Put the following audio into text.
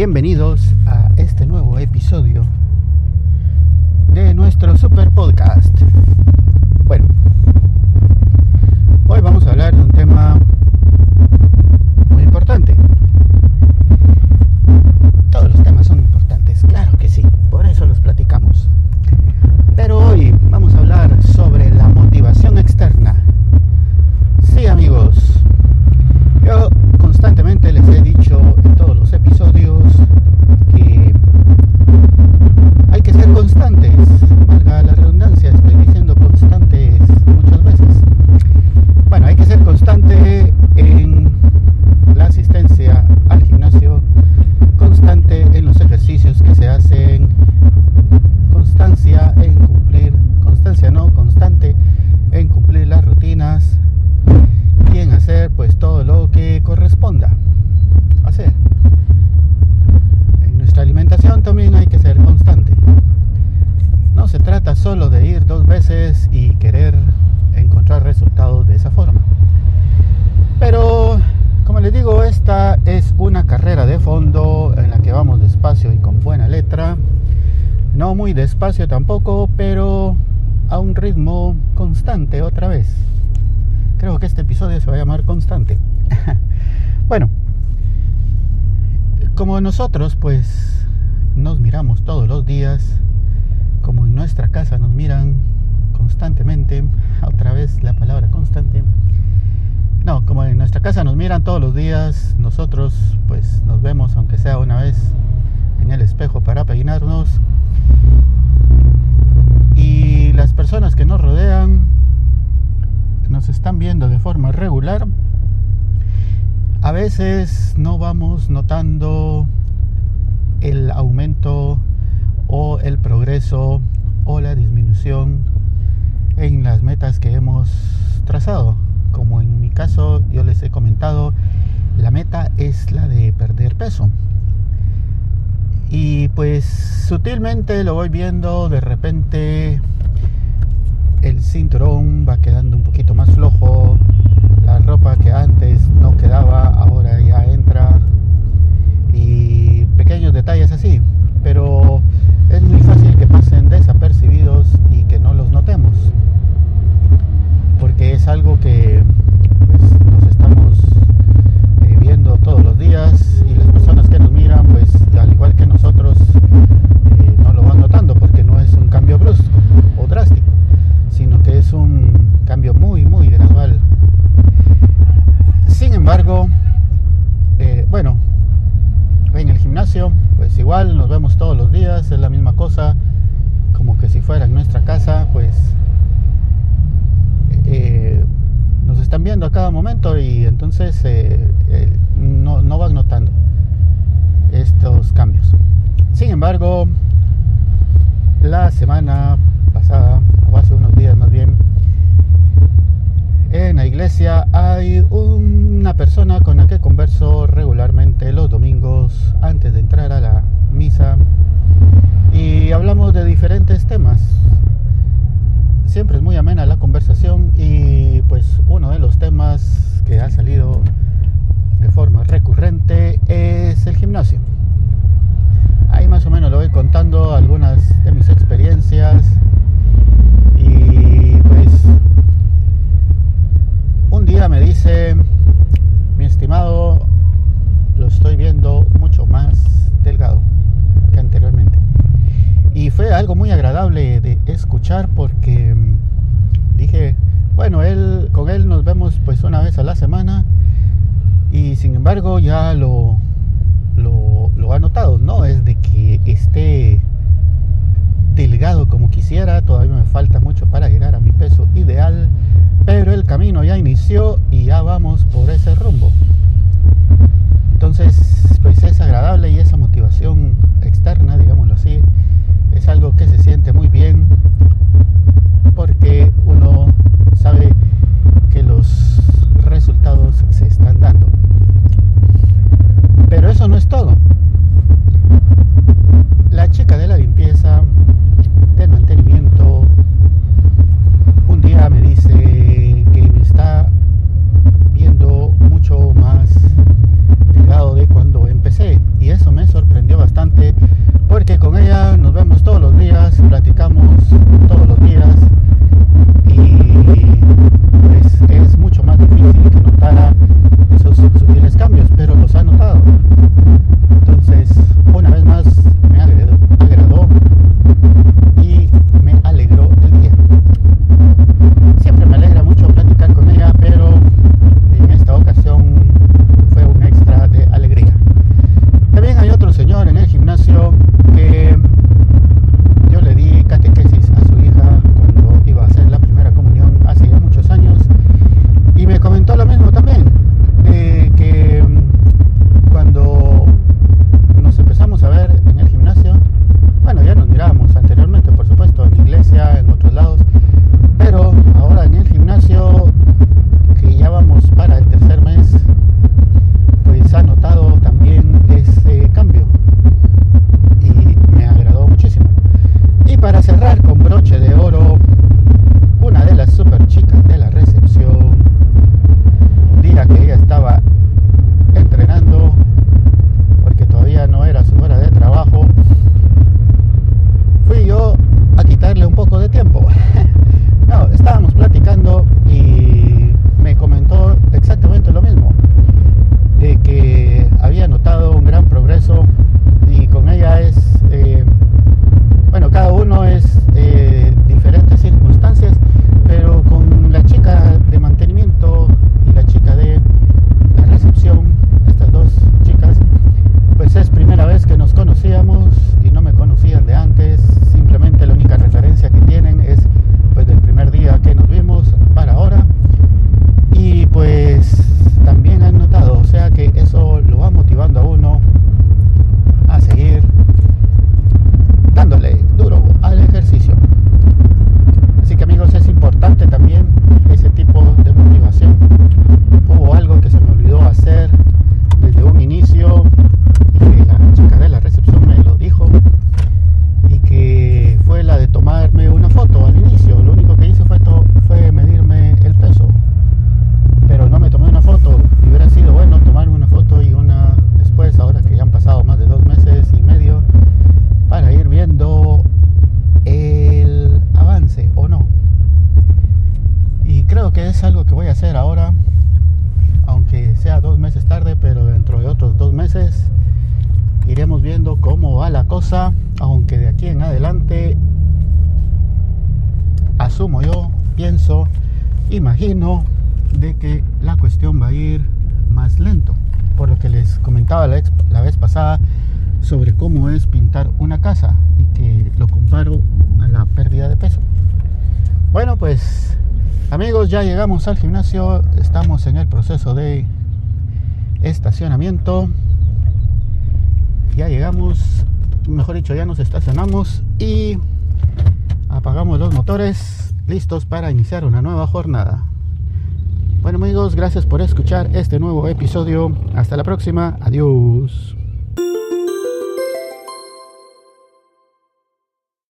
Bienvenidos a este nuevo episodio de nuestro super podcast. Se trata solo de ir dos veces y querer encontrar resultados de esa forma. Pero, como les digo, esta es una carrera de fondo en la que vamos despacio y con buena letra. No muy despacio tampoco, pero a un ritmo constante otra vez. Creo que este episodio se va a llamar constante. bueno, como nosotros pues nos miramos todos los días, como en nuestra casa nos miran constantemente, otra vez la palabra constante. No, como en nuestra casa nos miran todos los días, nosotros pues nos vemos aunque sea una vez en el espejo para peinarnos. Y las personas que nos rodean nos están viendo de forma regular, a veces no vamos notando el aumento o el progreso o la disminución en las metas que hemos trazado. Como en mi caso yo les he comentado, la meta es la de perder peso. Y pues sutilmente lo voy viendo de repente el cinturón va quedando un poquito más flojo, la ropa que antes no quedaba ahora ya entra y pequeños detalles así, pero es muy fácil que pasen desapercibidos y que no los notemos, porque es algo que pues, nos estamos eh, viendo todos los días y las personas que nos miran, pues al igual que nosotros, eh, no lo van notando porque no es un cambio brusco o drástico sino que es un cambio muy, muy gradual. Sin embargo, eh, bueno, en el gimnasio, pues igual nos vemos todos los días, es la misma cosa, como que si fuera en nuestra casa, pues eh, nos están viendo a cada momento y entonces eh, no, no van notando estos cambios. Sin embargo, la semana pasada, o hace unos días más bien, en la iglesia hay una persona con la que converso regularmente los domingos antes de entrar a la misa y hablamos de diferentes temas. Siempre es muy amena la conversación y pues uno de los temas que ha salido de forma recurrente es el gimnasio. Ahí más o menos le voy contando algunas de mis experiencias y pues un día me dice, mi estimado, lo estoy viendo mucho más delgado que anteriormente. Y fue algo muy agradable de escuchar porque dije, bueno, él, con él nos vemos pues una vez a la semana y sin embargo ya lo, lo, lo ha notado, no es de que esté delgado como quisiera, todavía me falta mucho para llegar a mi peso ideal, pero el camino ya inició y ya vamos por ese rumbo. Entonces, pues es agradable y esa motivación que se siente muy bien porque uno sabe que los resultados se están dando. Pero eso no es todo. que cosa, aunque de aquí en adelante asumo yo, pienso, imagino de que la cuestión va a ir más lento. Por lo que les comentaba la, ex, la vez pasada sobre cómo es pintar una casa y que lo comparo a la pérdida de peso. Bueno, pues amigos, ya llegamos al gimnasio, estamos en el proceso de estacionamiento. Ya llegamos mejor dicho, ya nos estacionamos y apagamos los motores, listos para iniciar una nueva jornada. Bueno amigos, gracias por escuchar este nuevo episodio. Hasta la próxima, adiós.